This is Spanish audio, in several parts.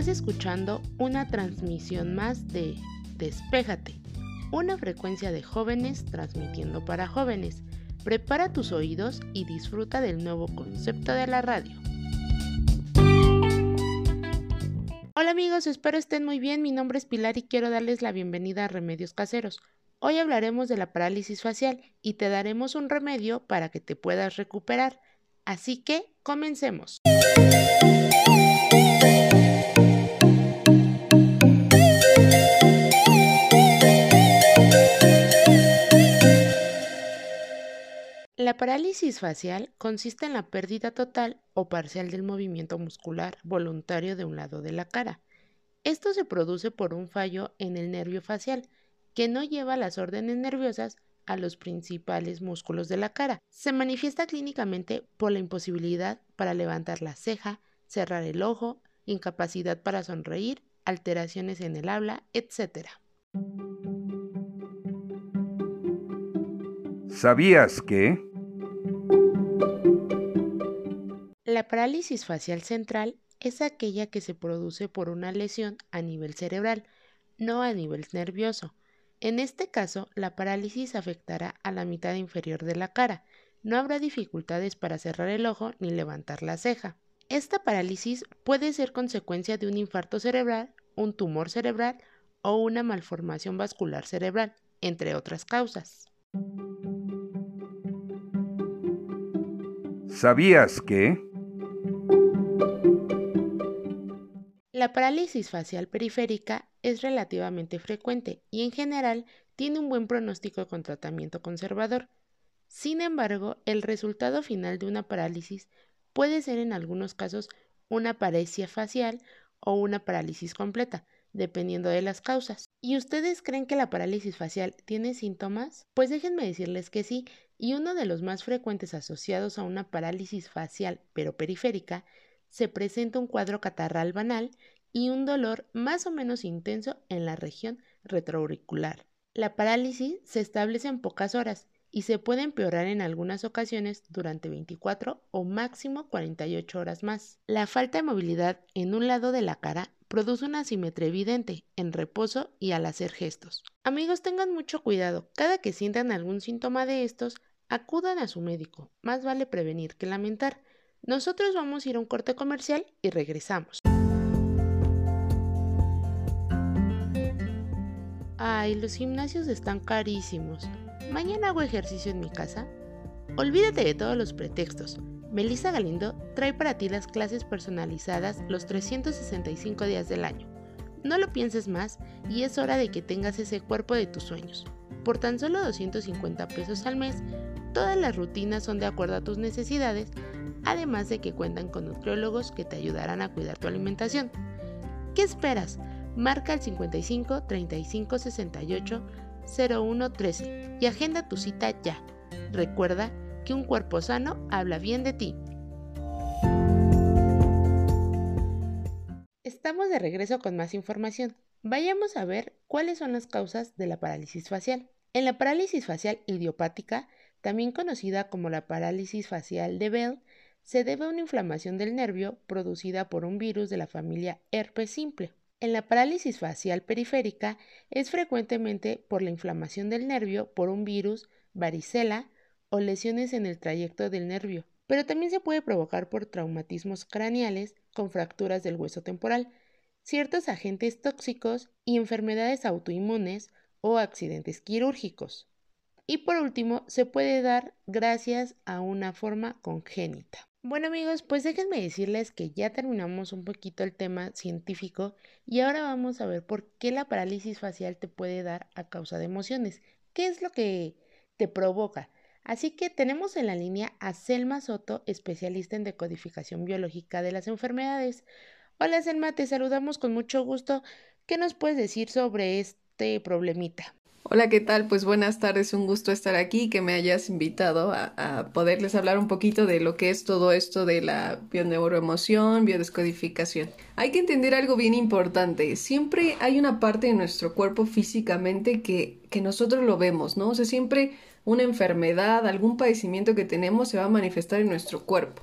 Estás escuchando una transmisión más de Despéjate, una frecuencia de jóvenes transmitiendo para jóvenes. Prepara tus oídos y disfruta del nuevo concepto de la radio. Hola amigos, espero estén muy bien. Mi nombre es Pilar y quiero darles la bienvenida a Remedios Caseros. Hoy hablaremos de la parálisis facial y te daremos un remedio para que te puedas recuperar. Así que, comencemos. La parálisis facial consiste en la pérdida total o parcial del movimiento muscular voluntario de un lado de la cara. Esto se produce por un fallo en el nervio facial, que no lleva las órdenes nerviosas a los principales músculos de la cara. Se manifiesta clínicamente por la imposibilidad para levantar la ceja, cerrar el ojo, incapacidad para sonreír, alteraciones en el habla, etc. ¿Sabías que? La parálisis facial central es aquella que se produce por una lesión a nivel cerebral, no a nivel nervioso. En este caso, la parálisis afectará a la mitad inferior de la cara. No habrá dificultades para cerrar el ojo ni levantar la ceja. Esta parálisis puede ser consecuencia de un infarto cerebral, un tumor cerebral o una malformación vascular cerebral, entre otras causas. ¿Sabías que? La parálisis facial periférica es relativamente frecuente y en general tiene un buen pronóstico con tratamiento conservador. Sin embargo, el resultado final de una parálisis puede ser en algunos casos una paresia facial o una parálisis completa, dependiendo de las causas. ¿Y ustedes creen que la parálisis facial tiene síntomas? Pues déjenme decirles que sí, y uno de los más frecuentes asociados a una parálisis facial pero periférica se presenta un cuadro catarral banal y un dolor más o menos intenso en la región retroauricular. La parálisis se establece en pocas horas y se puede empeorar en algunas ocasiones durante 24 o máximo 48 horas más. La falta de movilidad en un lado de la cara produce una asimetría evidente en reposo y al hacer gestos. Amigos, tengan mucho cuidado. Cada que sientan algún síntoma de estos, acudan a su médico. Más vale prevenir que lamentar. Nosotros vamos a ir a un corte comercial y regresamos. Ay, los gimnasios están carísimos. Mañana hago ejercicio en mi casa. Olvídate de todos los pretextos. Melissa Galindo trae para ti las clases personalizadas los 365 días del año. No lo pienses más y es hora de que tengas ese cuerpo de tus sueños. Por tan solo 250 pesos al mes, todas las rutinas son de acuerdo a tus necesidades además de que cuentan con nutriólogos que te ayudarán a cuidar tu alimentación. ¿Qué esperas? Marca el 55 35 68 01 13 y agenda tu cita ya. Recuerda que un cuerpo sano habla bien de ti. Estamos de regreso con más información. Vayamos a ver cuáles son las causas de la parálisis facial. En la parálisis facial idiopática, también conocida como la parálisis facial de Bell, se debe a una inflamación del nervio producida por un virus de la familia herpes simple. En la parálisis facial periférica es frecuentemente por la inflamación del nervio por un virus, varicela o lesiones en el trayecto del nervio, pero también se puede provocar por traumatismos craneales con fracturas del hueso temporal, ciertos agentes tóxicos y enfermedades autoinmunes o accidentes quirúrgicos. Y por último, se puede dar gracias a una forma congénita. Bueno amigos, pues déjenme decirles que ya terminamos un poquito el tema científico y ahora vamos a ver por qué la parálisis facial te puede dar a causa de emociones. ¿Qué es lo que te provoca? Así que tenemos en la línea a Selma Soto, especialista en decodificación biológica de las enfermedades. Hola Selma, te saludamos con mucho gusto. ¿Qué nos puedes decir sobre este problemita? Hola, ¿qué tal? Pues buenas tardes, un gusto estar aquí, que me hayas invitado a, poderles hablar un poquito de lo que es todo esto de la bioneuroemoción, biodescodificación. Hay que entender algo bien importante, siempre hay una parte de nuestro cuerpo físicamente que, que nosotros lo vemos, ¿no? O sea, siempre una enfermedad, algún padecimiento que tenemos se va a manifestar en nuestro cuerpo.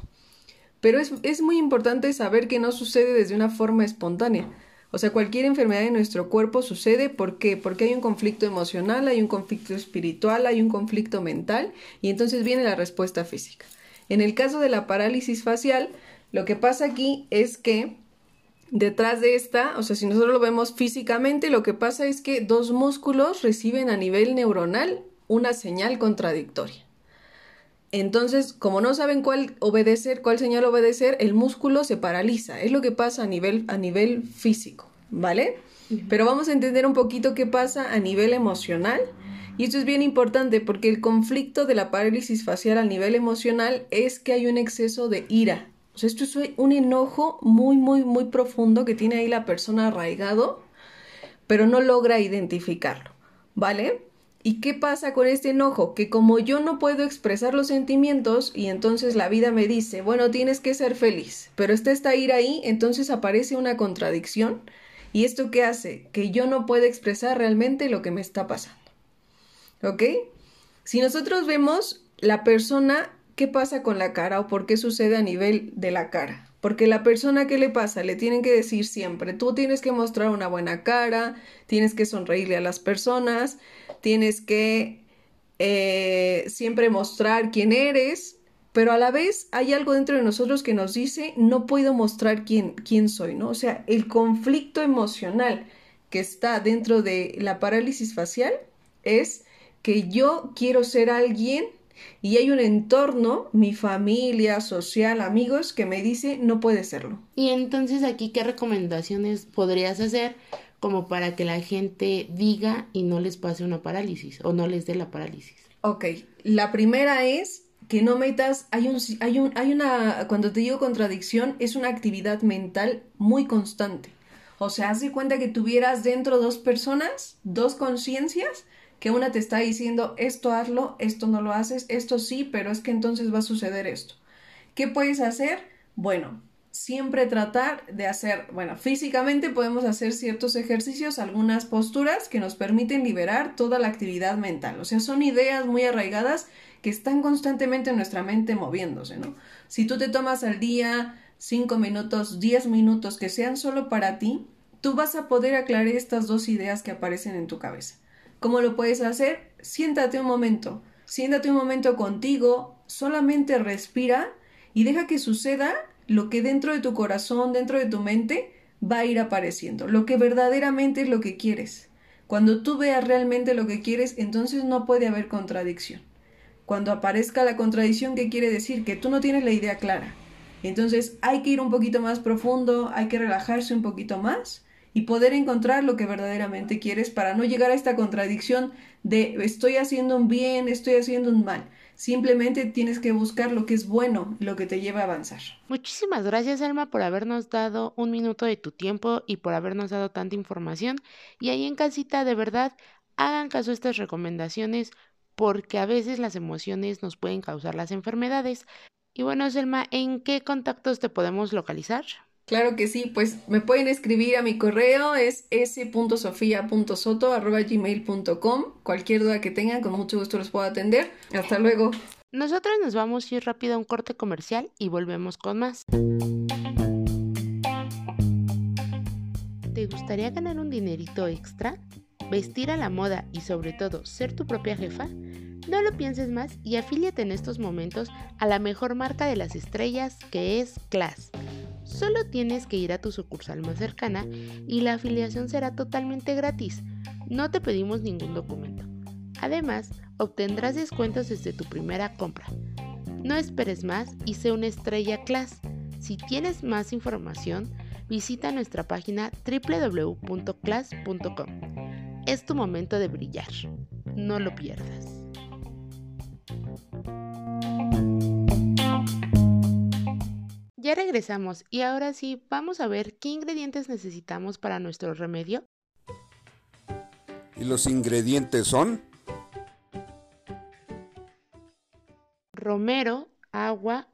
Pero es, es muy importante saber que no sucede desde una forma espontánea. O sea, cualquier enfermedad en nuestro cuerpo sucede, ¿por qué? Porque hay un conflicto emocional, hay un conflicto espiritual, hay un conflicto mental y entonces viene la respuesta física. En el caso de la parálisis facial, lo que pasa aquí es que detrás de esta, o sea, si nosotros lo vemos físicamente, lo que pasa es que dos músculos reciben a nivel neuronal una señal contradictoria. Entonces, como no saben cuál obedecer, cuál señal obedecer, el músculo se paraliza. Es lo que pasa a nivel, a nivel físico, ¿vale? Pero vamos a entender un poquito qué pasa a nivel emocional. Y esto es bien importante porque el conflicto de la parálisis facial a nivel emocional es que hay un exceso de ira. O sea, esto es un enojo muy, muy, muy profundo que tiene ahí la persona arraigado, pero no logra identificarlo, ¿vale? ¿Y qué pasa con este enojo? Que como yo no puedo expresar los sentimientos y entonces la vida me dice, bueno, tienes que ser feliz, pero está esta ira ahí, entonces aparece una contradicción. ¿Y esto qué hace? Que yo no puedo expresar realmente lo que me está pasando. ¿Ok? Si nosotros vemos la persona, ¿qué pasa con la cara o por qué sucede a nivel de la cara? Porque la persona que le pasa le tienen que decir siempre, tú tienes que mostrar una buena cara, tienes que sonreírle a las personas, tienes que eh, siempre mostrar quién eres, pero a la vez hay algo dentro de nosotros que nos dice, no puedo mostrar quién, quién soy, ¿no? O sea, el conflicto emocional que está dentro de la parálisis facial es que yo quiero ser alguien y hay un entorno, mi familia, social, amigos, que me dice no puede serlo. Y entonces aquí, ¿qué recomendaciones podrías hacer como para que la gente diga y no les pase una parálisis o no les dé la parálisis? Ok, la primera es que no metas, hay un, hay un, hay una, cuando te digo contradicción, es una actividad mental muy constante. O sea, haz de cuenta que tuvieras dentro dos personas, dos conciencias, que una te está diciendo esto hazlo, esto no lo haces, esto sí, pero es que entonces va a suceder esto. ¿Qué puedes hacer? Bueno, siempre tratar de hacer, bueno, físicamente podemos hacer ciertos ejercicios, algunas posturas que nos permiten liberar toda la actividad mental. O sea, son ideas muy arraigadas que están constantemente en nuestra mente moviéndose, ¿no? Si tú te tomas al día cinco minutos, diez minutos que sean solo para ti, tú vas a poder aclarar estas dos ideas que aparecen en tu cabeza. ¿Cómo lo puedes hacer? Siéntate un momento, siéntate un momento contigo, solamente respira y deja que suceda lo que dentro de tu corazón, dentro de tu mente, va a ir apareciendo, lo que verdaderamente es lo que quieres. Cuando tú veas realmente lo que quieres, entonces no puede haber contradicción. Cuando aparezca la contradicción, ¿qué quiere decir? Que tú no tienes la idea clara. Entonces hay que ir un poquito más profundo, hay que relajarse un poquito más y poder encontrar lo que verdaderamente quieres para no llegar a esta contradicción de estoy haciendo un bien, estoy haciendo un mal. Simplemente tienes que buscar lo que es bueno, lo que te lleva a avanzar. Muchísimas gracias, Alma, por habernos dado un minuto de tu tiempo y por habernos dado tanta información. Y ahí en casita, de verdad, hagan caso a estas recomendaciones porque a veces las emociones nos pueden causar las enfermedades. Y bueno, Selma, ¿en qué contactos te podemos localizar? Claro que sí, pues me pueden escribir a mi correo, es s.sofia.soto.gmail.com. Cualquier duda que tengan, con mucho gusto los puedo atender. Hasta luego. Nosotros nos vamos a ir rápido a un corte comercial y volvemos con más. ¿Te gustaría ganar un dinerito extra? ¿Vestir a la moda y sobre todo ser tu propia jefa? No lo pienses más y afíliate en estos momentos a la mejor marca de las estrellas que es Class. Solo tienes que ir a tu sucursal más cercana y la afiliación será totalmente gratis. No te pedimos ningún documento. Además, obtendrás descuentos desde tu primera compra. No esperes más y sé una estrella Class. Si tienes más información, visita nuestra página www.class.com. Es tu momento de brillar. No lo pierdas. Ya regresamos y ahora sí vamos a ver qué ingredientes necesitamos para nuestro remedio. ¿Y los ingredientes son? Romero, agua,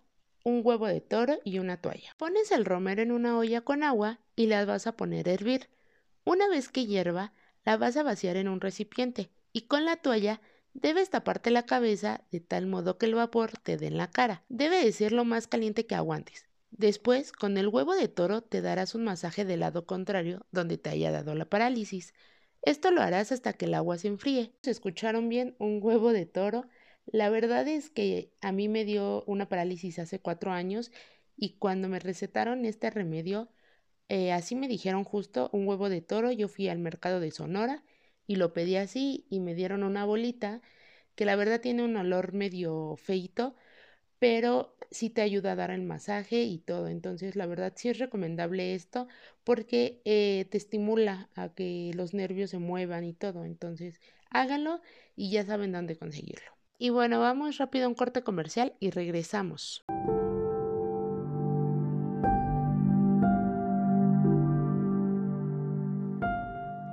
un huevo de toro y una toalla. Pones el romero en una olla con agua y las vas a poner a hervir. Una vez que hierva, la vas a vaciar en un recipiente y con la toalla Debes taparte la cabeza de tal modo que el vapor te dé en la cara. Debe de ser lo más caliente que aguantes. Después, con el huevo de toro te darás un masaje del lado contrario donde te haya dado la parálisis. Esto lo harás hasta que el agua se enfríe. ¿Se escucharon bien? Un huevo de toro. La verdad es que a mí me dio una parálisis hace cuatro años y cuando me recetaron este remedio, eh, así me dijeron justo un huevo de toro. Yo fui al mercado de Sonora y lo pedí así y me dieron una bolita que la verdad tiene un olor medio feito, pero sí te ayuda a dar el masaje y todo. Entonces, la verdad sí es recomendable esto porque eh, te estimula a que los nervios se muevan y todo. Entonces, háganlo y ya saben dónde conseguirlo. Y bueno, vamos rápido a un corte comercial y regresamos.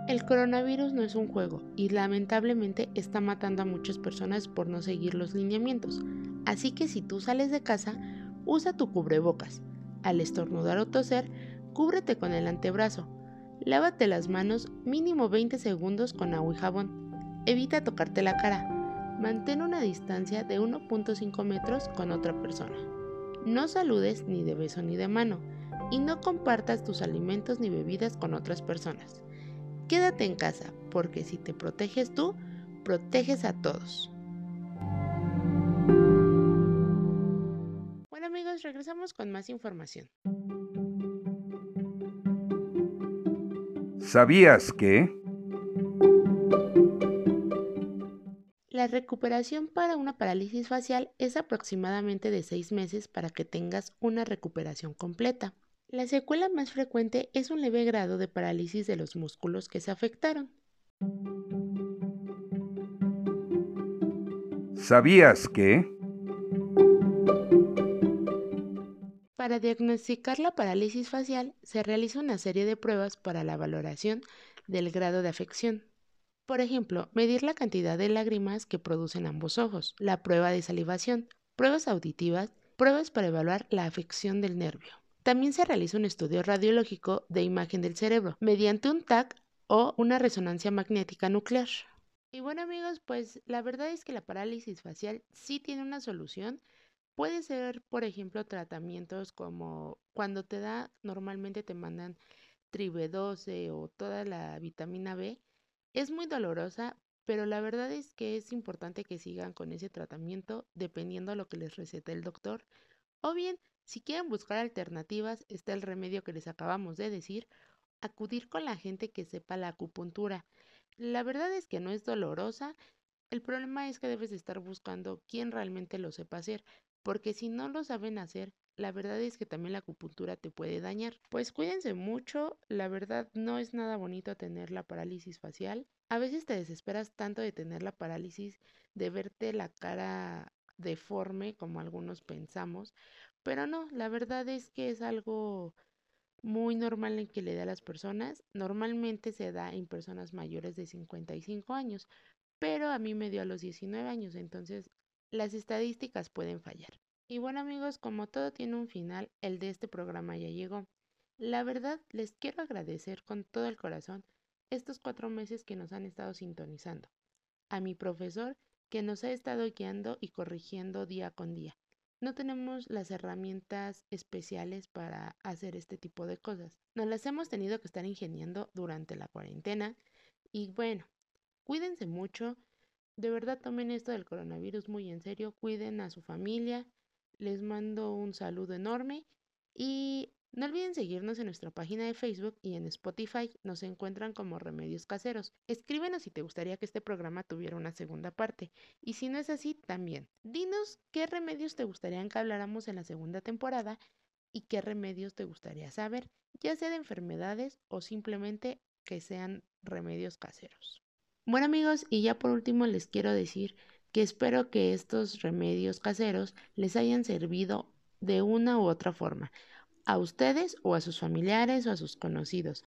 El coronavirus no es un juego y lamentablemente está matando a muchas personas por no seguir los lineamientos. Así que si tú sales de casa, usa tu cubrebocas. Al estornudar o toser, cúbrete con el antebrazo. Lávate las manos mínimo 20 segundos con agua y jabón. Evita tocarte la cara. Mantén una distancia de 1.5 metros con otra persona. No saludes ni de beso ni de mano. Y no compartas tus alimentos ni bebidas con otras personas. Quédate en casa, porque si te proteges tú, proteges a todos. Regresamos con más información. ¿Sabías que? La recuperación para una parálisis facial es aproximadamente de 6 meses para que tengas una recuperación completa. La secuela más frecuente es un leve grado de parálisis de los músculos que se afectaron. ¿Sabías que? Para diagnosticar la parálisis facial se realiza una serie de pruebas para la valoración del grado de afección. Por ejemplo, medir la cantidad de lágrimas que producen ambos ojos, la prueba de salivación, pruebas auditivas, pruebas para evaluar la afección del nervio. También se realiza un estudio radiológico de imagen del cerebro mediante un TAC o una resonancia magnética nuclear. Y bueno amigos, pues la verdad es que la parálisis facial sí tiene una solución. Puede ser, por ejemplo, tratamientos como cuando te da, normalmente te mandan tribe12 o toda la vitamina B. Es muy dolorosa, pero la verdad es que es importante que sigan con ese tratamiento dependiendo de lo que les recete el doctor. O bien, si quieren buscar alternativas, está el remedio que les acabamos de decir, acudir con la gente que sepa la acupuntura. La verdad es que no es dolorosa, el problema es que debes de estar buscando quién realmente lo sepa hacer, porque si no lo saben hacer, la verdad es que también la acupuntura te puede dañar. Pues cuídense mucho, la verdad no es nada bonito tener la parálisis facial. A veces te desesperas tanto de tener la parálisis, de verte la cara deforme como algunos pensamos, pero no, la verdad es que es algo muy normal en que le da a las personas. Normalmente se da en personas mayores de 55 años, pero a mí me dio a los 19 años, entonces las estadísticas pueden fallar. Y bueno amigos, como todo tiene un final, el de este programa ya llegó. La verdad, les quiero agradecer con todo el corazón estos cuatro meses que nos han estado sintonizando. A mi profesor que nos ha estado guiando y corrigiendo día con día no tenemos las herramientas especiales para hacer este tipo de cosas. Nos las hemos tenido que estar ingeniando durante la cuarentena y bueno, cuídense mucho. De verdad tomen esto del coronavirus muy en serio, cuiden a su familia. Les mando un saludo enorme y no olviden seguirnos en nuestra página de Facebook y en Spotify nos encuentran como Remedios Caseros. Escríbenos si te gustaría que este programa tuviera una segunda parte y si no es así, también. Dinos qué remedios te gustaría que habláramos en la segunda temporada y qué remedios te gustaría saber, ya sea de enfermedades o simplemente que sean remedios caseros. Bueno amigos, y ya por último les quiero decir que espero que estos remedios caseros les hayan servido de una u otra forma a ustedes o a sus familiares o a sus conocidos.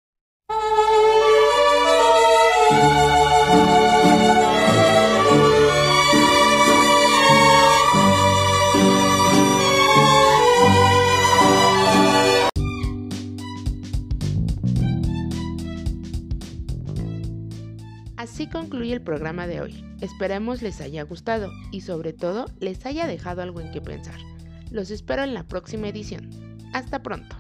Programa de hoy. Esperemos les haya gustado y sobre todo les haya dejado algo en que pensar. Los espero en la próxima edición. Hasta pronto.